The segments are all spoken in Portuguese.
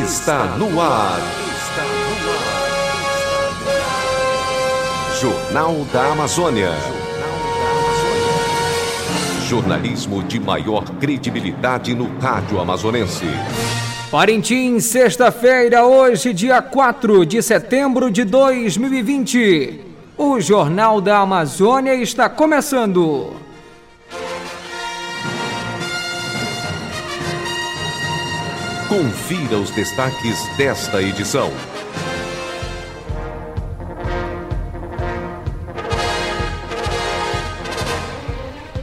está no ar. Jornal da Amazônia. Jornalismo de maior credibilidade no rádio amazonense. Parintins, sexta-feira, hoje, dia 4 de setembro de 2020. O Jornal da Amazônia está começando. Confira os destaques desta edição.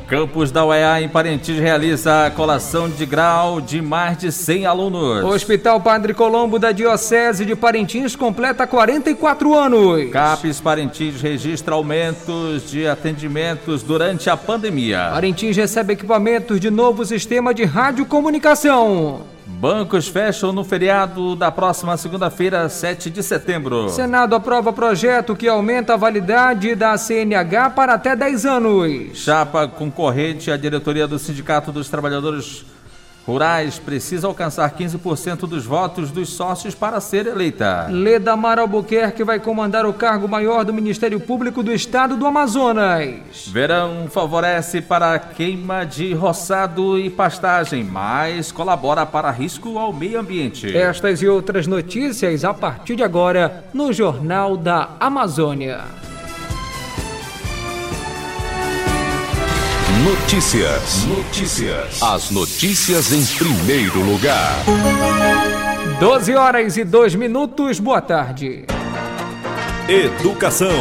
Campus da UEA em Parintins realiza a colação de grau de mais de 100 alunos. O Hospital Padre Colombo da Diocese de Parintins completa 44 anos. CAPES Parintins registra aumentos de atendimentos durante a pandemia. Parintins recebe equipamentos de novo sistema de radiocomunicação. Bancos fecham no feriado da próxima segunda-feira, 7 de setembro. Senado aprova projeto que aumenta a validade da CNH para até 10 anos. Chapa concorrente à diretoria do Sindicato dos Trabalhadores Rurais precisa alcançar 15% dos votos dos sócios para ser eleita. Leda Mar Albuquerque vai comandar o cargo maior do Ministério Público do Estado do Amazonas. Verão favorece para a queima de roçado e pastagem, mas colabora para risco ao meio ambiente. Estas e outras notícias a partir de agora no Jornal da Amazônia. Notícias. Notícias. As notícias em primeiro lugar. 12 horas e 2 minutos. Boa tarde. Educação.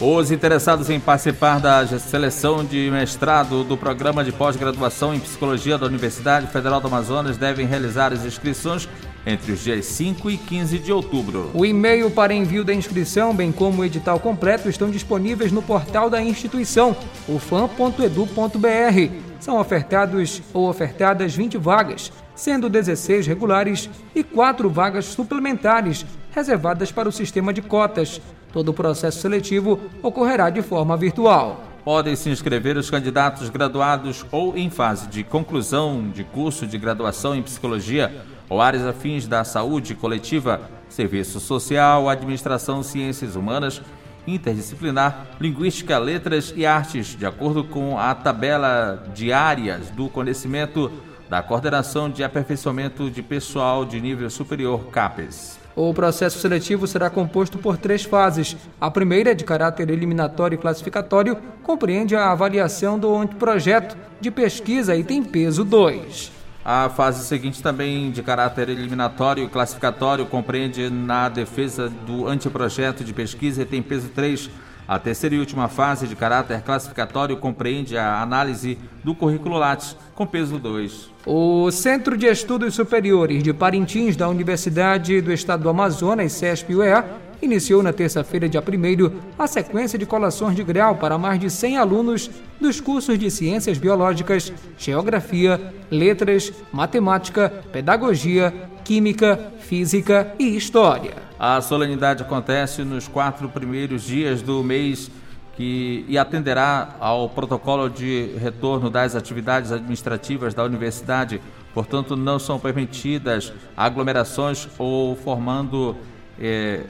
Os interessados em participar da seleção de mestrado do programa de pós-graduação em psicologia da Universidade Federal do Amazonas devem realizar as inscrições entre os dias 5 e 15 de outubro. O e-mail para envio da inscrição, bem como o edital completo, estão disponíveis no portal da instituição, ufam.edu.br. São ofertados ou ofertadas 20 vagas, sendo 16 regulares e 4 vagas suplementares, reservadas para o sistema de cotas. Todo o processo seletivo ocorrerá de forma virtual. Podem se inscrever os candidatos graduados ou em fase de conclusão de curso de graduação em psicologia ou áreas afins da saúde coletiva, serviço social, administração, ciências humanas, interdisciplinar, linguística, letras e artes, de acordo com a tabela de áreas do conhecimento da Coordenação de Aperfeiçoamento de Pessoal de Nível Superior, CAPES. O processo seletivo será composto por três fases. A primeira, de caráter eliminatório e classificatório, compreende a avaliação do anteprojeto de pesquisa e tem peso 2. A fase seguinte, também de caráter eliminatório e classificatório, compreende na defesa do anteprojeto de pesquisa e tem peso 3. A terceira e última fase, de caráter classificatório, compreende a análise do currículo Lattes, com peso 2. O Centro de Estudos Superiores de Parintins da Universidade do Estado do Amazonas, CESP-UEA, iniciou na terça-feira, dia 1 a sequência de colações de grau para mais de 100 alunos dos cursos de Ciências Biológicas, Geografia, Letras, Matemática, Pedagogia, Química, Física e História. A solenidade acontece nos quatro primeiros dias do mês que, e atenderá ao protocolo de retorno das atividades administrativas da universidade. Portanto, não são permitidas aglomerações ou formando. Eh,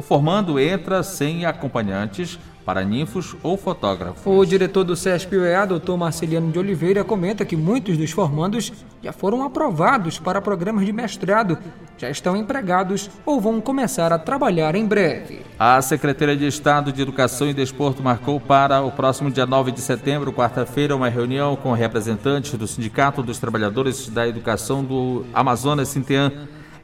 o formando entra sem acompanhantes para ninfos ou fotógrafos. O diretor do CESP-UEA, Dr. Marceliano de Oliveira, comenta que muitos dos formandos já foram aprovados para programas de mestrado, já estão empregados ou vão começar a trabalhar em breve. A Secretaria de Estado de Educação e Desporto marcou para o próximo dia 9 de setembro, quarta-feira, uma reunião com representantes do Sindicato dos Trabalhadores da Educação do Amazonas Sintean.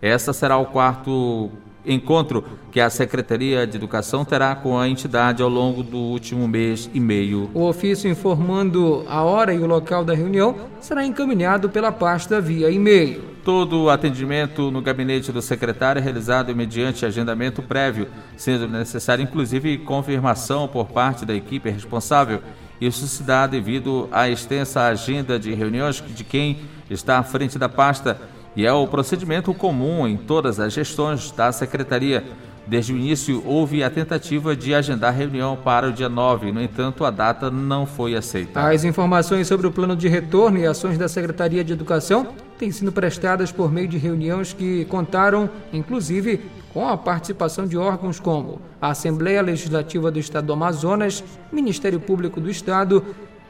Essa será o quarto encontro que a Secretaria de Educação terá com a entidade ao longo do último mês e meio. O ofício informando a hora e o local da reunião será encaminhado pela pasta via e-mail. Todo o atendimento no gabinete do secretário é realizado mediante agendamento prévio, sendo necessário inclusive confirmação por parte da equipe responsável. Isso se dá devido à extensa agenda de reuniões de quem está à frente da pasta e é o procedimento comum em todas as gestões da Secretaria. Desde o início, houve a tentativa de agendar reunião para o dia 9, no entanto, a data não foi aceita. As informações sobre o plano de retorno e ações da Secretaria de Educação têm sido prestadas por meio de reuniões que contaram, inclusive, com a participação de órgãos como a Assembleia Legislativa do Estado do Amazonas, Ministério Público do Estado,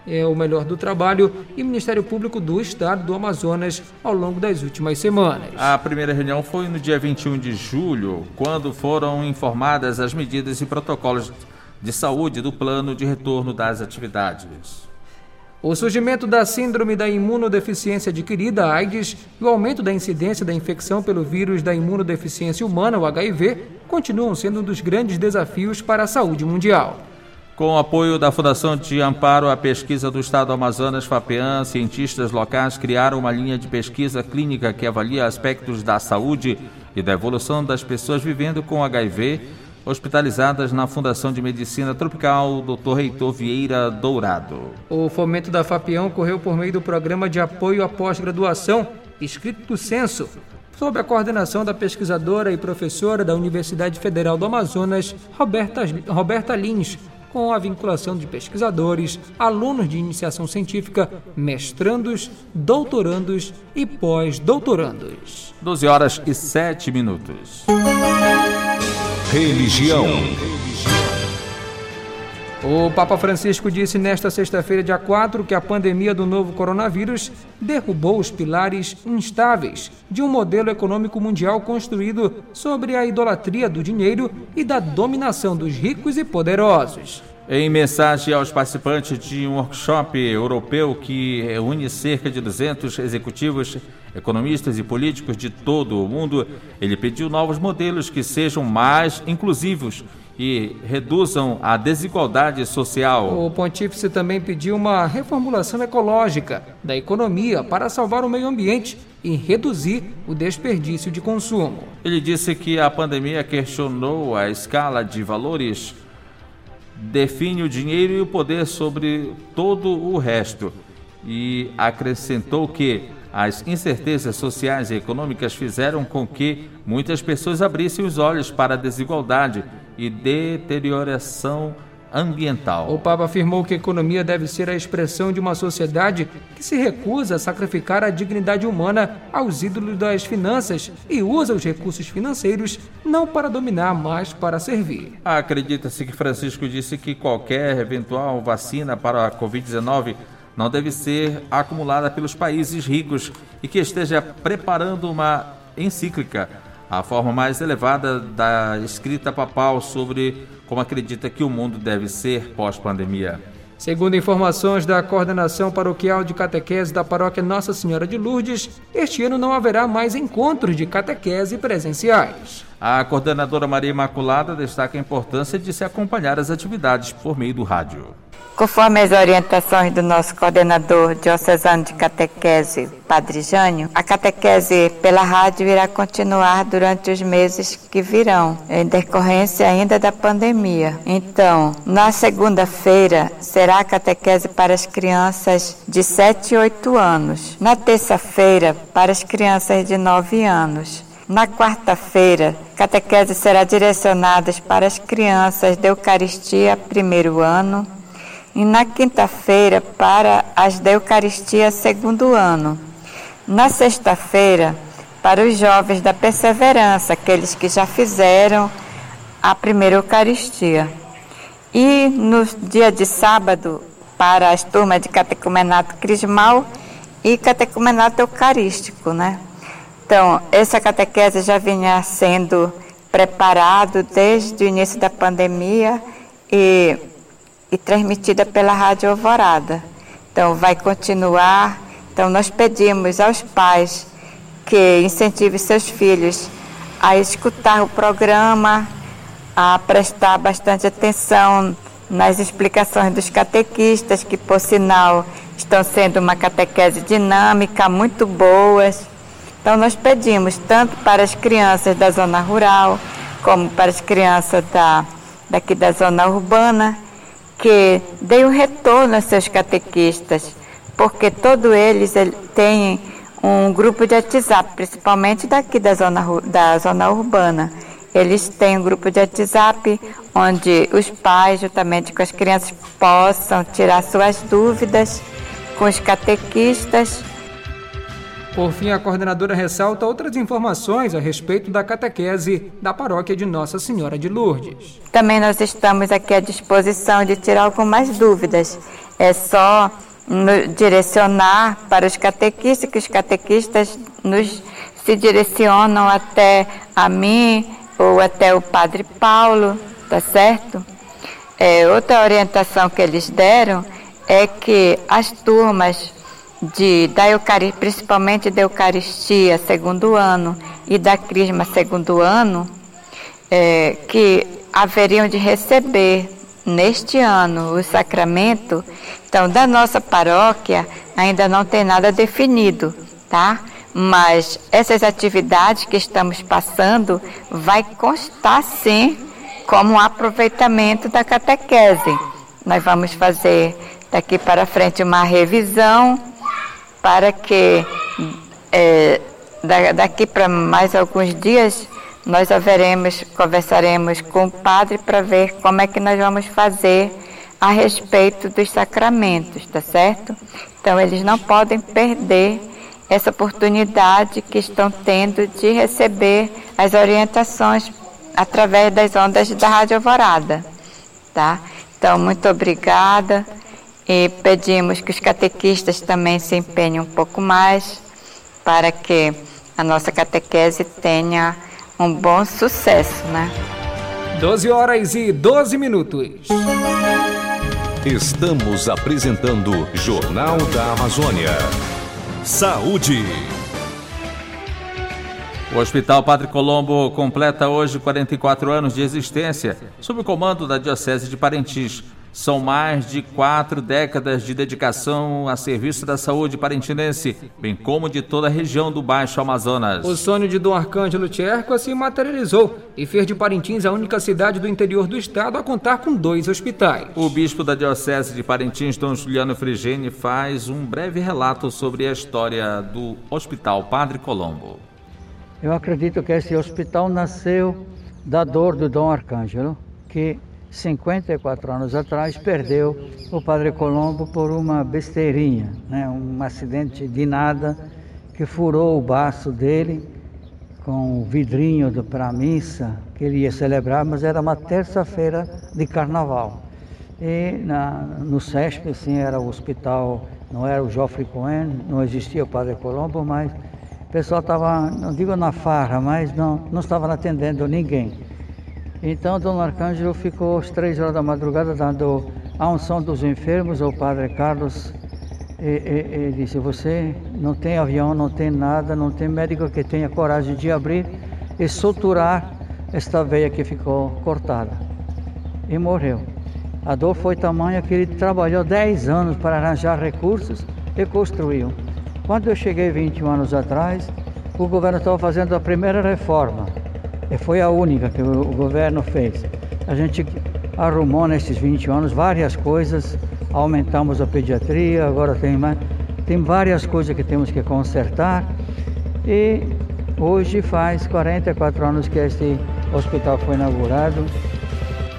é, o melhor do trabalho e Ministério Público do Estado do Amazonas ao longo das últimas semanas. A primeira reunião foi no dia 21 de julho, quando foram informadas as medidas e protocolos de saúde do plano de retorno das atividades. O surgimento da síndrome da imunodeficiência adquirida, AIDS, e o aumento da incidência da infecção pelo vírus da imunodeficiência humana, o HIV, continuam sendo um dos grandes desafios para a saúde mundial. Com o apoio da Fundação de Amparo à Pesquisa do Estado do Amazonas, FAPEAN, cientistas locais criaram uma linha de pesquisa clínica que avalia aspectos da saúde e da evolução das pessoas vivendo com HIV, hospitalizadas na Fundação de Medicina Tropical Dr. Reitor Vieira Dourado. O fomento da FAPEAN ocorreu por meio do Programa de Apoio à Pós-Graduação, escrito censo, sob a coordenação da pesquisadora e professora da Universidade Federal do Amazonas, Roberta, Roberta Lins, com a vinculação de pesquisadores, alunos de iniciação científica, mestrandos, doutorandos e pós-doutorandos. 12 horas e 7 minutos. Religião. O Papa Francisco disse nesta sexta-feira, dia 4, que a pandemia do novo coronavírus derrubou os pilares instáveis de um modelo econômico mundial construído sobre a idolatria do dinheiro e da dominação dos ricos e poderosos. Em mensagem aos participantes de um workshop europeu que reúne cerca de 200 executivos, economistas e políticos de todo o mundo, ele pediu novos modelos que sejam mais inclusivos e reduzam a desigualdade social. O pontífice também pediu uma reformulação ecológica da economia para salvar o meio ambiente e reduzir o desperdício de consumo. Ele disse que a pandemia questionou a escala de valores, define o dinheiro e o poder sobre todo o resto e acrescentou que as incertezas sociais e econômicas fizeram com que muitas pessoas abrissem os olhos para a desigualdade e deterioração ambiental. O Papa afirmou que a economia deve ser a expressão de uma sociedade que se recusa a sacrificar a dignidade humana aos ídolos das finanças e usa os recursos financeiros não para dominar, mas para servir. Acredita-se que Francisco disse que qualquer eventual vacina para a Covid-19 não deve ser acumulada pelos países ricos e que esteja preparando uma encíclica, a forma mais elevada da escrita papal sobre como acredita que o mundo deve ser pós-pandemia. Segundo informações da Coordenação Paroquial de Catequese da Paróquia Nossa Senhora de Lourdes, este ano não haverá mais encontros de catequese presenciais. A coordenadora Maria Imaculada destaca a importância de se acompanhar as atividades por meio do rádio. Conforme as orientações do nosso coordenador diocesano de catequese, Padre Jânio, a catequese pela rádio irá continuar durante os meses que virão, em decorrência ainda da pandemia. Então, na segunda-feira será a catequese para as crianças de 7 e 8 anos. Na terça-feira, para as crianças de 9 anos. Na quarta-feira, catequese será direcionada para as crianças de Eucaristia primeiro ano e na quinta-feira para as da Eucaristia segundo ano. Na sexta-feira, para os jovens da Perseverança, aqueles que já fizeram a primeira Eucaristia. E no dia de sábado, para as turmas de catecumenato crismal e catecumenato eucarístico, né? Então, essa catequese já vinha sendo preparado desde o início da pandemia e e transmitida pela Rádio Alvorada. Então, vai continuar. Então, nós pedimos aos pais que incentivem seus filhos a escutar o programa, a prestar bastante atenção nas explicações dos catequistas, que, por sinal, estão sendo uma catequese dinâmica, muito boas. Então, nós pedimos tanto para as crianças da zona rural, como para as crianças da, daqui da zona urbana, que dê um retorno aos seus catequistas, porque todos eles têm um grupo de WhatsApp, principalmente daqui da zona, da zona urbana. eles têm um grupo de WhatsApp onde os pais, juntamente com as crianças, possam tirar suas dúvidas com os catequistas. Por fim, a coordenadora ressalta outras informações a respeito da catequese da paróquia de Nossa Senhora de Lourdes. Também nós estamos aqui à disposição de tirar algumas dúvidas. É só direcionar para os catequistas, que os catequistas nos se direcionam até a mim ou até o Padre Paulo, tá certo? É, outra orientação que eles deram é que as turmas de, da Eucaristia, principalmente da Eucaristia segundo ano e da Crisma segundo ano, é, que haveriam de receber neste ano o sacramento, então da nossa paróquia ainda não tem nada definido, tá? Mas essas atividades que estamos passando vai constar sim como um aproveitamento da catequese. Nós vamos fazer daqui para frente uma revisão para que é, daqui para mais alguns dias nós haveremos, conversaremos com o padre para ver como é que nós vamos fazer a respeito dos sacramentos, tá certo? Então eles não podem perder essa oportunidade que estão tendo de receber as orientações através das ondas da Rádio Alvorada, tá? Então, muito obrigada e pedimos que os catequistas também se empenhem um pouco mais para que a nossa catequese tenha um bom sucesso, né? 12 horas e 12 minutos. Estamos apresentando Jornal da Amazônia. Saúde. O Hospital Padre Colombo completa hoje 44 anos de existência, sob o comando da Diocese de Parintins. São mais de quatro décadas de dedicação a serviço da saúde parentinense, bem como de toda a região do Baixo Amazonas. O sonho de Dom Arcângelo Tcherco se materializou e fez de Parintins a única cidade do interior do estado a contar com dois hospitais. O bispo da Diocese de Parintins, Dom Juliano Frigene, faz um breve relato sobre a história do Hospital Padre Colombo. Eu acredito que esse hospital nasceu da dor do Dom Arcângelo, que 54 anos atrás, perdeu o Padre Colombo por uma besteirinha, né? um acidente de nada que furou o baço dele com o vidrinho para a missa que ele ia celebrar, mas era uma terça-feira de carnaval. E na, no SESP, assim, era o hospital, não era o Joffre Cohen, não existia o Padre Colombo, mas o pessoal estava, não digo na farra, mas não, não estava atendendo ninguém. Então, Dom Arcângelo ficou às três horas da madrugada dando a unção dos enfermos ao Padre Carlos. E, e, e, disse: Você não tem avião, não tem nada, não tem médico que tenha coragem de abrir e suturar esta veia que ficou cortada. E morreu. A dor foi tamanha que ele trabalhou 10 anos para arranjar recursos e construiu. Quando eu cheguei 21 anos atrás, o governo estava fazendo a primeira reforma foi a única que o governo fez. A gente arrumou nesses 20 anos várias coisas, aumentamos a pediatria, agora tem mais, tem várias coisas que temos que consertar e hoje faz 44 anos que este hospital foi inaugurado.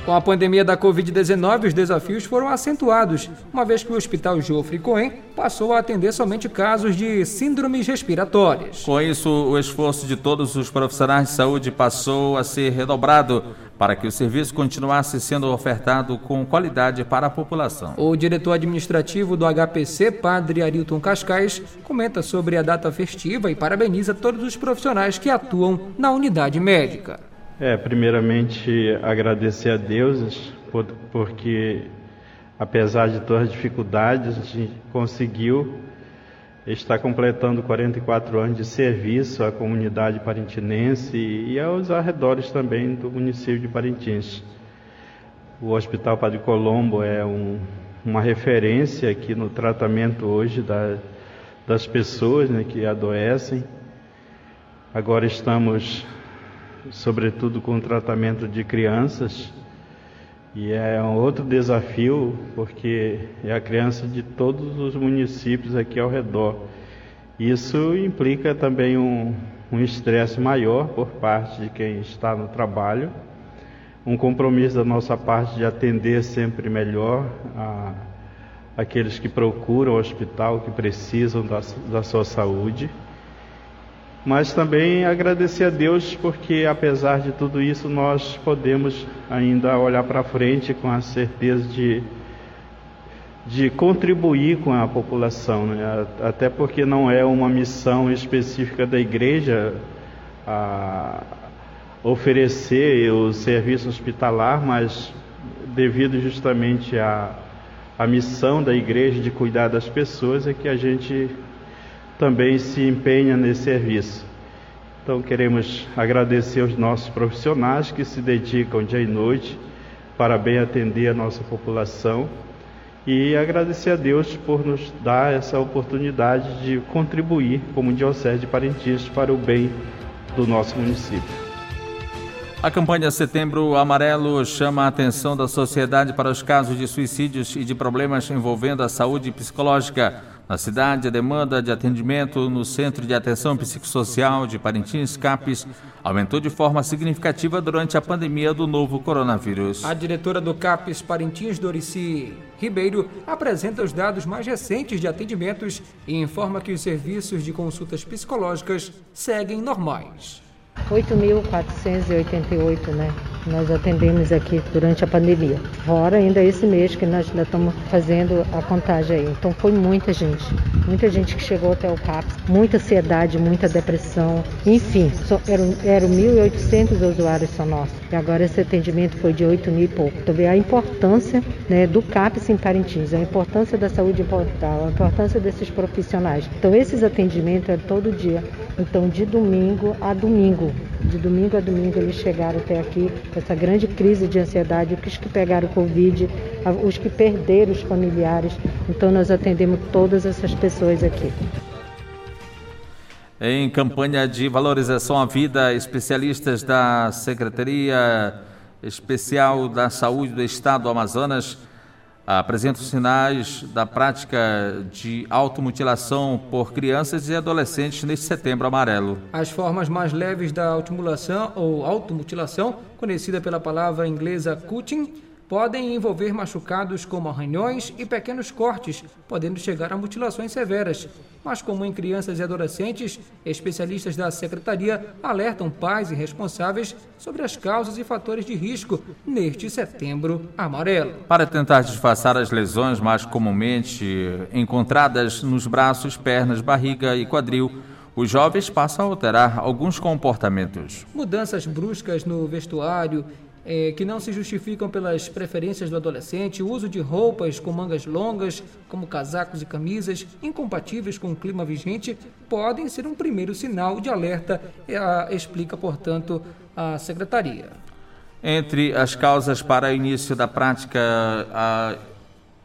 Com a pandemia da Covid-19, os desafios foram acentuados, uma vez que o Hospital Geoffrey Cohen passou a atender somente casos de síndromes respiratórias. Com isso, o esforço de todos os profissionais de saúde passou a ser redobrado para que o serviço continuasse sendo ofertado com qualidade para a população. O diretor administrativo do HPC, Padre Arilton Cascais, comenta sobre a data festiva e parabeniza todos os profissionais que atuam na unidade médica. É, primeiramente agradecer a Deus por, porque apesar de todas as dificuldades, a gente conseguiu estar completando 44 anos de serviço à comunidade parintinense e aos arredores também do município de Parintins. O Hospital Padre Colombo é um, uma referência aqui no tratamento hoje da, das pessoas né, que adoecem. Agora estamos sobretudo com o tratamento de crianças. E é um outro desafio, porque é a criança de todos os municípios aqui ao redor. Isso implica também um, um estresse maior por parte de quem está no trabalho, um compromisso da nossa parte de atender sempre melhor a, aqueles que procuram o hospital, que precisam da, da sua saúde. Mas também agradecer a Deus porque, apesar de tudo isso, nós podemos ainda olhar para frente com a certeza de de contribuir com a população, né? até porque não é uma missão específica da igreja oferecer o serviço hospitalar, mas devido justamente à, à missão da igreja de cuidar das pessoas, é que a gente também se empenha nesse serviço. Então queremos agradecer aos nossos profissionais que se dedicam dia e noite para bem atender a nossa população e agradecer a Deus por nos dar essa oportunidade de contribuir como Diocese de Parintins para o bem do nosso município. A campanha Setembro Amarelo chama a atenção da sociedade para os casos de suicídios e de problemas envolvendo a saúde psicológica. Na cidade, a demanda de atendimento no Centro de Atenção Psicossocial de Parintins, CAPES, aumentou de forma significativa durante a pandemia do novo coronavírus. A diretora do CAPES Parintins, Dorici Ribeiro, apresenta os dados mais recentes de atendimentos e informa que os serviços de consultas psicológicas seguem normais. 8.488, né? Nós atendemos aqui durante a pandemia. Fora ainda esse mês que nós ainda estamos fazendo a contagem aí. Então foi muita gente, muita gente que chegou até o CAPS, muita ansiedade, muita depressão, enfim, eram 1.800 usuários só nossos. E agora esse atendimento foi de 8 mil e pouco. Então vê a importância né, do CAPS em Parintins, a importância da saúde mental, a importância desses profissionais. Então esses atendimentos é todo dia. Então de domingo a domingo, de domingo a domingo eles chegaram até aqui essa grande crise de ansiedade, os que pegaram Covid, os que perderam os familiares. Então nós atendemos todas essas pessoas aqui. Em campanha de valorização à vida, especialistas da Secretaria Especial da Saúde do Estado do Amazonas apresentam sinais da prática de automutilação por crianças e adolescentes neste setembro amarelo. As formas mais leves da automutilação ou automutilação, conhecida pela palavra inglesa cutting, podem envolver machucados como arranhões e pequenos cortes, podendo chegar a mutilações severas. Mas, como em crianças e adolescentes, especialistas da secretaria alertam pais e responsáveis sobre as causas e fatores de risco neste setembro amarelo. Para tentar disfarçar as lesões mais comumente encontradas nos braços, pernas, barriga e quadril, os jovens passam a alterar alguns comportamentos. Mudanças bruscas no vestuário é, que não se justificam pelas preferências do adolescente, o uso de roupas com mangas longas, como casacos e camisas, incompatíveis com o clima vigente, podem ser um primeiro sinal de alerta, explica, portanto, a Secretaria. Entre as causas para o início da prática,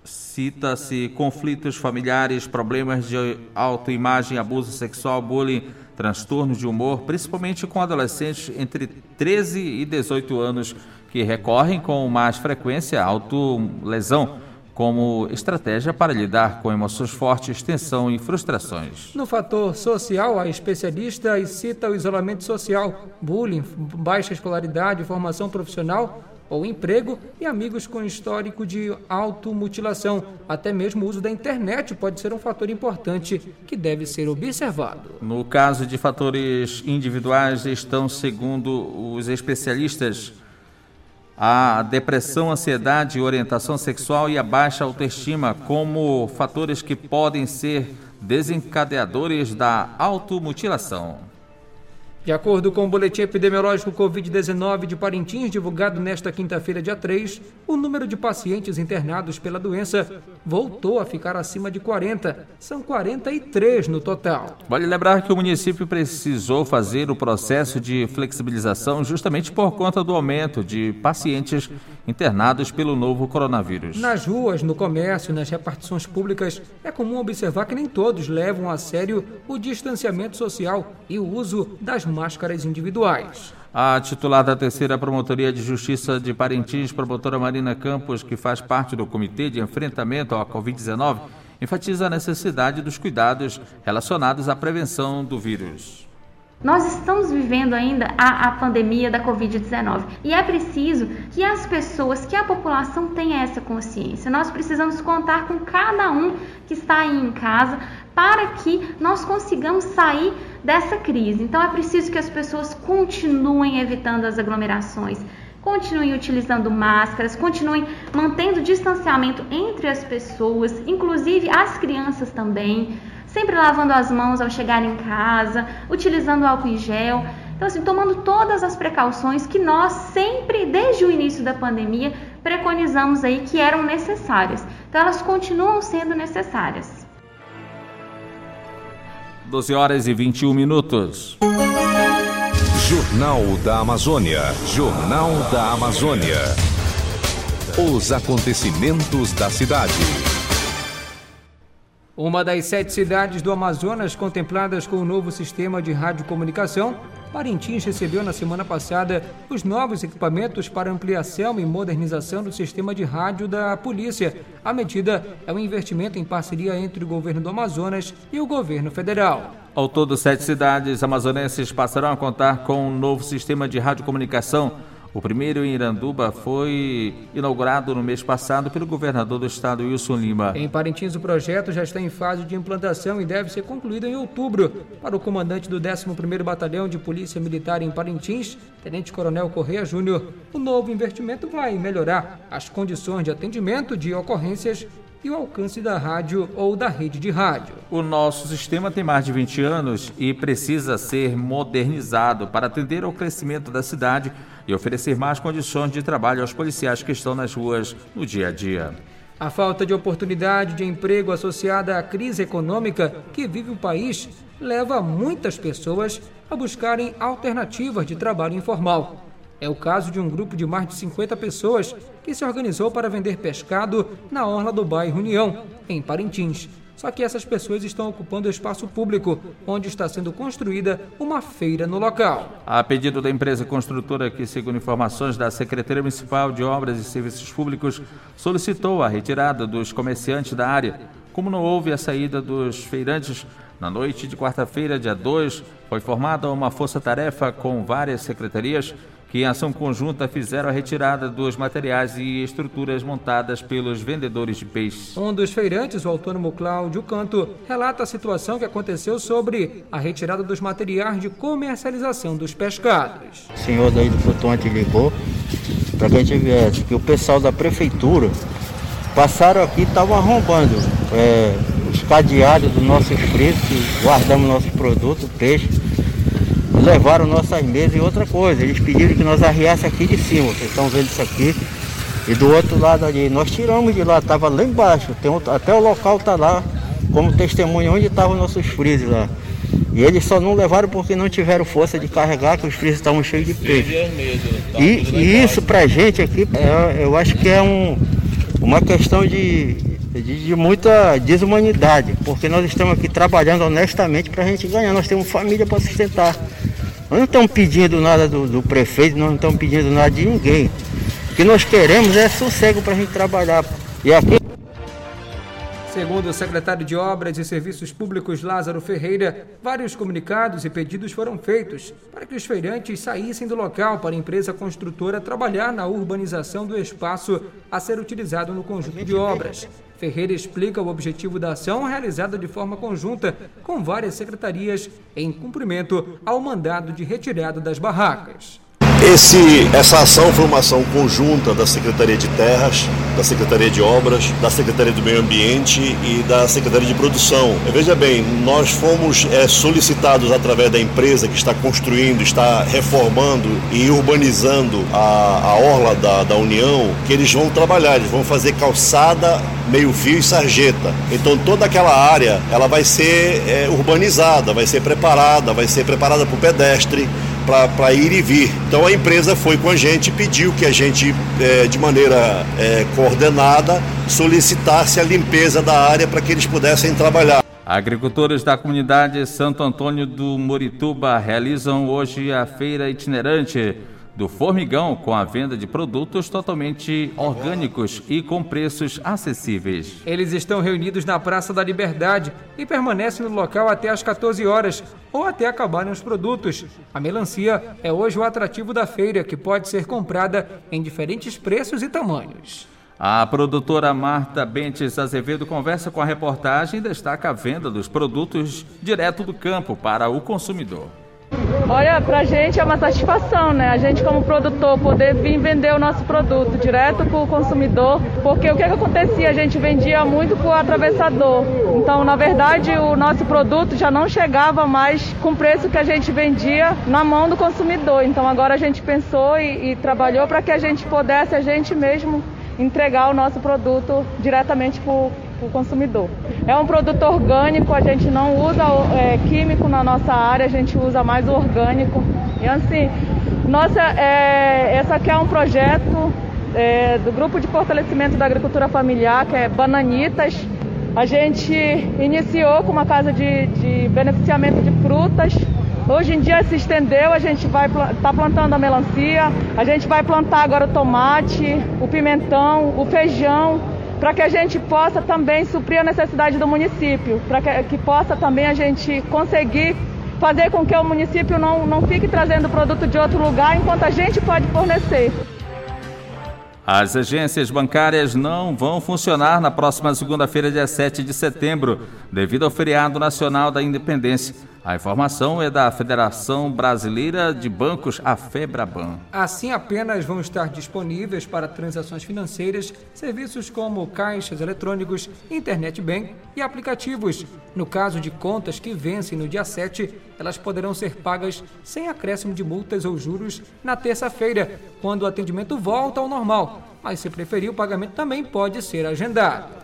cita-se conflitos familiares, problemas de autoimagem, abuso sexual, bullying transtornos de humor, principalmente com adolescentes entre 13 e 18 anos, que recorrem com mais frequência à autolesão como estratégia para lidar com emoções fortes, tensão e frustrações. No fator social, a especialista cita o isolamento social, bullying, baixa escolaridade, formação profissional, ou emprego e amigos com histórico de automutilação. Até mesmo o uso da internet pode ser um fator importante que deve ser observado. No caso de fatores individuais, estão, segundo os especialistas, a depressão, ansiedade, orientação sexual e a baixa autoestima como fatores que podem ser desencadeadores da automutilação. De acordo com o boletim epidemiológico Covid-19 de Parintins, divulgado nesta quinta-feira, dia 3, o número de pacientes internados pela doença voltou a ficar acima de 40. São 43 no total. Vale lembrar que o município precisou fazer o processo de flexibilização justamente por conta do aumento de pacientes internados pelo novo coronavírus. Nas ruas, no comércio, nas repartições públicas, é comum observar que nem todos levam a sério o distanciamento social e o uso das máscaras individuais. A titular da terceira Promotoria de Justiça de Parintins, promotora Marina Campos, que faz parte do Comitê de Enfrentamento à Covid-19, enfatiza a necessidade dos cuidados relacionados à prevenção do vírus. Nós estamos vivendo ainda a, a pandemia da Covid-19 e é preciso que as pessoas, que a população tenha essa consciência. Nós precisamos contar com cada um que está aí em casa para que nós consigamos sair dessa crise. Então é preciso que as pessoas continuem evitando as aglomerações, continuem utilizando máscaras, continuem mantendo distanciamento entre as pessoas, inclusive as crianças também sempre lavando as mãos ao chegar em casa, utilizando álcool em gel. Então, assim, tomando todas as precauções que nós sempre, desde o início da pandemia, preconizamos aí que eram necessárias. Então, elas continuam sendo necessárias. 12 horas e 21 minutos. Jornal da Amazônia. Jornal da Amazônia. Os acontecimentos da cidade. Uma das sete cidades do Amazonas contempladas com o novo sistema de radiocomunicação, Parintins recebeu na semana passada os novos equipamentos para ampliação e modernização do sistema de rádio da polícia. A medida é um investimento em parceria entre o governo do Amazonas e o governo federal. Ao todo, sete cidades amazonenses passarão a contar com um novo sistema de radiocomunicação o primeiro em Iranduba foi inaugurado no mês passado pelo governador do estado, Wilson Lima. Em Parintins, o projeto já está em fase de implantação e deve ser concluído em outubro. Para o comandante do 11º Batalhão de Polícia Militar em Parintins, Tenente Coronel Correia Júnior, o novo investimento vai melhorar as condições de atendimento de ocorrências e o alcance da rádio ou da rede de rádio. O nosso sistema tem mais de 20 anos e precisa ser modernizado para atender ao crescimento da cidade e oferecer mais condições de trabalho aos policiais que estão nas ruas no dia a dia. A falta de oportunidade de emprego associada à crise econômica que vive o país leva muitas pessoas a buscarem alternativas de trabalho informal. É o caso de um grupo de mais de 50 pessoas que se organizou para vender pescado na orla do bairro União, em Parintins. Só que essas pessoas estão ocupando o espaço público, onde está sendo construída uma feira no local. A pedido da empresa construtora, que, segundo informações da Secretaria Municipal de Obras e Serviços Públicos, solicitou a retirada dos comerciantes da área. Como não houve a saída dos feirantes, na noite de quarta-feira, dia 2, foi formada uma força-tarefa com várias secretarias que em ação conjunta fizeram a retirada dos materiais e estruturas montadas pelos vendedores de peixes. Um dos feirantes, o autônomo Cláudio Canto, relata a situação que aconteceu sobre a retirada dos materiais de comercialização dos pescados. O senhor daí do flutuante ligou para que a gente viesse, que o pessoal da prefeitura passaram aqui e estavam arrombando é, os cadeados do nosso freezer, que guardamos nossos produtos, peixe levaram nossas mesas e outra coisa. Eles pediram que nós arriássemos aqui de cima. Vocês estão vendo isso aqui. E do outro lado ali, nós tiramos de lá, estava lá embaixo. Tem outro, até o local está lá, como testemunho onde estavam nossos freezes lá. E eles só não levaram porque não tiveram força de carregar, que os freezes estavam cheios de peixe. E, e isso pra gente aqui, é, eu acho que é um, uma questão de, de, de, muita desumanidade, porque nós estamos aqui trabalhando honestamente para a gente ganhar, nós temos família para sustentar. Nós não estamos pedindo nada do, do prefeito, nós não estamos pedindo nada de ninguém. O que nós queremos é sossego para a gente trabalhar. E aqui Segundo o secretário de Obras e Serviços Públicos Lázaro Ferreira, vários comunicados e pedidos foram feitos para que os feirantes saíssem do local para a empresa construtora trabalhar na urbanização do espaço a ser utilizado no conjunto de obras. Ferreira explica o objetivo da ação realizada de forma conjunta com várias secretarias em cumprimento ao mandado de retirada das barracas. Esse, essa ação foi uma ação conjunta da Secretaria de Terras, da Secretaria de Obras, da Secretaria do Meio Ambiente e da Secretaria de Produção. Veja bem, nós fomos é, solicitados através da empresa que está construindo, está reformando e urbanizando a, a orla da, da União, que eles vão trabalhar, eles vão fazer calçada, meio-fio e sarjeta. Então toda aquela área ela vai ser é, urbanizada, vai ser preparada, vai ser preparada para o pedestre para ir e vir. Então a empresa foi com a gente e pediu que a gente, é, de maneira é, coordenada, solicitasse a limpeza da área para que eles pudessem trabalhar. Agricultores da comunidade Santo Antônio do Morituba realizam hoje a feira itinerante do Formigão com a venda de produtos totalmente orgânicos e com preços acessíveis. Eles estão reunidos na Praça da Liberdade e permanecem no local até às 14 horas ou até acabarem os produtos. A melancia é hoje o atrativo da feira, que pode ser comprada em diferentes preços e tamanhos. A produtora Marta Bentes Azevedo conversa com a reportagem e destaca a venda dos produtos direto do campo para o consumidor. Olha, pra gente é uma satisfação, né? A gente como produtor poder vir vender o nosso produto direto para o consumidor, porque o que, que acontecia? A gente vendia muito para o atravessador. Então, na verdade, o nosso produto já não chegava mais com o preço que a gente vendia na mão do consumidor. Então, agora a gente pensou e, e trabalhou para que a gente pudesse, a gente mesmo, entregar o nosso produto diretamente para o consumidor. É um produto orgânico, a gente não usa é, químico na nossa área, a gente usa mais orgânico. E assim, nossa, é, essa aqui é um projeto é, do Grupo de Fortalecimento da Agricultura Familiar, que é Bananitas. A gente iniciou com uma casa de, de beneficiamento de frutas. Hoje em dia se estendeu, a gente vai tá plantando a melancia, a gente vai plantar agora o tomate, o pimentão, o feijão, para que a gente possa também suprir a necessidade do município, para que, que possa também a gente conseguir fazer com que o município não, não fique trazendo produto de outro lugar enquanto a gente pode fornecer. As agências bancárias não vão funcionar na próxima segunda-feira, dia 7 de setembro, devido ao feriado nacional da independência. A informação é da Federação Brasileira de Bancos, a FEBRABAN. Assim, apenas vão estar disponíveis para transações financeiras serviços como caixas eletrônicos, internet bem e aplicativos. No caso de contas que vencem no dia 7, elas poderão ser pagas sem acréscimo de multas ou juros na terça-feira, quando o atendimento volta ao normal. Mas se preferir, o pagamento também pode ser agendado.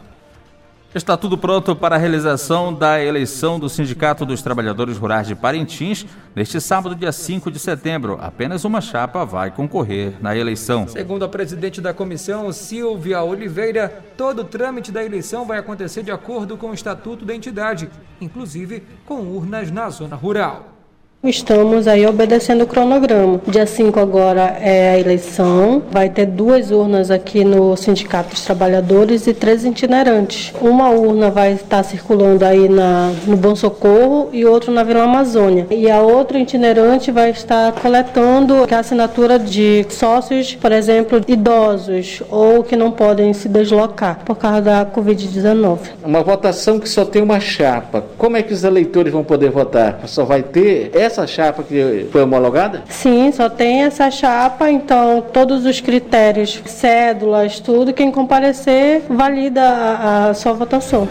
Está tudo pronto para a realização da eleição do Sindicato dos Trabalhadores Rurais de Parintins neste sábado, dia 5 de setembro. Apenas uma chapa vai concorrer na eleição. Segundo a presidente da comissão, Silvia Oliveira, todo o trâmite da eleição vai acontecer de acordo com o estatuto da entidade, inclusive com urnas na zona rural. Estamos aí obedecendo o cronograma. Dia 5 agora é a eleição. Vai ter duas urnas aqui no Sindicato dos Trabalhadores e três itinerantes. Uma urna vai estar circulando aí na, no Bom Socorro e outra na Vila Amazônia. E a outra itinerante vai estar coletando a assinatura de sócios, por exemplo, idosos ou que não podem se deslocar por causa da Covid-19. Uma votação que só tem uma chapa. Como é que os eleitores vão poder votar? Só vai ter essa chapa que foi homologada? Sim, só tem essa chapa, então todos os critérios, cédulas, tudo, quem comparecer valida a, a sua votação.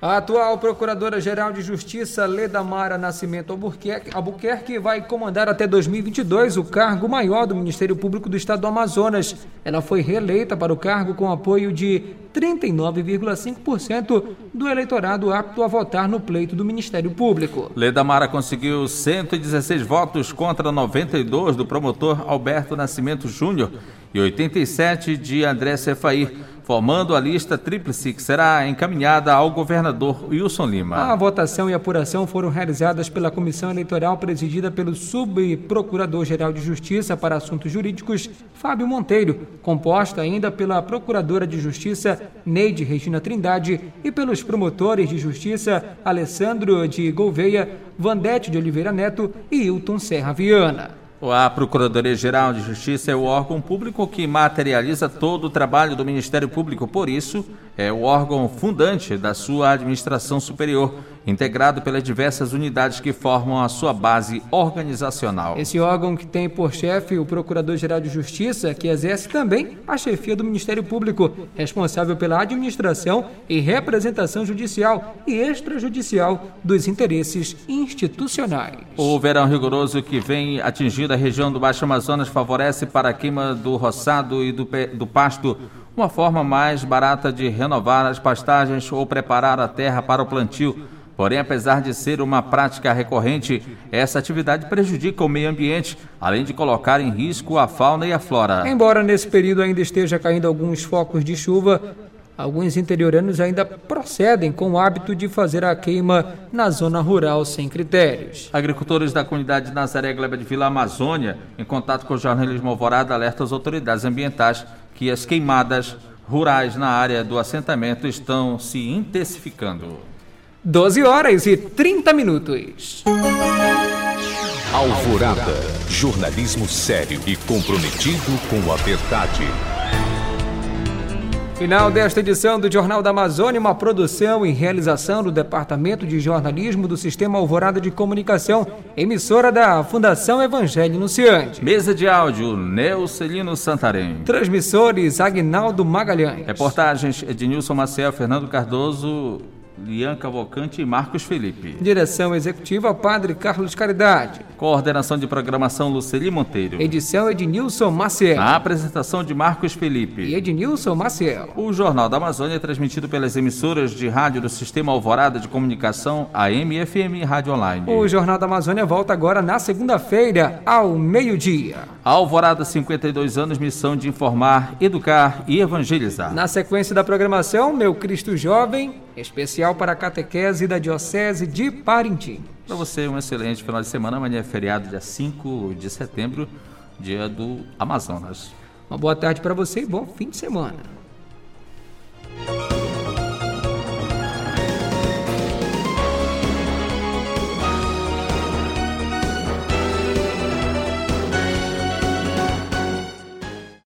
A atual Procuradora-Geral de Justiça, Leda Mara Nascimento Albuquerque, Albuquerque, vai comandar até 2022 o cargo maior do Ministério Público do Estado do Amazonas. Ela foi reeleita para o cargo com apoio de 39,5% do eleitorado apto a votar no pleito do Ministério Público. Leda Mara conseguiu 116 votos contra 92 do promotor Alberto Nascimento Júnior e 87 de André Cefair formando a lista tríplice que será encaminhada ao governador Wilson Lima. A votação e apuração foram realizadas pela comissão eleitoral presidida pelo subprocurador-geral de Justiça para Assuntos Jurídicos, Fábio Monteiro, composta ainda pela procuradora de Justiça Neide Regina Trindade e pelos promotores de Justiça Alessandro de Gouveia, Vandete de Oliveira Neto e Hilton Serra Viana. A Procuradoria-Geral de Justiça é o órgão público que materializa todo o trabalho do Ministério Público, por isso, é o órgão fundante da sua administração superior, integrado pelas diversas unidades que formam a sua base organizacional. Esse órgão que tem por chefe o Procurador-Geral de Justiça, que exerce também a chefia do Ministério Público, responsável pela administração e representação judicial e extrajudicial dos interesses institucionais. O verão rigoroso que vem atingindo a região do Baixo Amazonas favorece para a queima do roçado e do, do pasto uma forma mais barata de renovar as pastagens ou preparar a terra para o plantio. Porém, apesar de ser uma prática recorrente, essa atividade prejudica o meio ambiente, além de colocar em risco a fauna e a flora. Embora nesse período ainda esteja caindo alguns focos de chuva, alguns interioranos ainda procedem com o hábito de fazer a queima na zona rural sem critérios. Agricultores da comunidade Nazaré Gleba de Vila Amazônia, em contato com o jornalismo Alvorada, alertam as autoridades ambientais que as queimadas rurais na área do assentamento estão se intensificando. 12 horas e 30 minutos. Alvorada. Jornalismo sério e comprometido com a verdade. Final desta edição do Jornal da Amazônia, uma produção e realização do Departamento de Jornalismo do Sistema Alvorada de Comunicação, emissora da Fundação Evangelho Anunciante. Mesa de áudio, Neucelino Santarém. Transmissores, Agnaldo Magalhães. Reportagens, Ednilson Maciel, Fernando Cardoso, Lian Cavalcante e Marcos Felipe. Direção executiva, Padre Carlos Caridade. Coordenação de programação, Luceli Monteiro. Edição, Ednilson Maciel. A apresentação de Marcos Felipe. E Ednilson Maciel. O Jornal da Amazônia é transmitido pelas emissoras de rádio do Sistema Alvorada de Comunicação, AM e FM Rádio Online. O Jornal da Amazônia volta agora na segunda-feira, ao meio-dia. Alvorada, 52 anos, missão de informar, educar e evangelizar. Na sequência da programação, Meu Cristo Jovem, especial para a catequese da Diocese de Parintins. Para você, um excelente final de semana. Amanhã é feriado, dia 5 de setembro, dia do Amazonas. Uma boa tarde para você e bom fim de semana.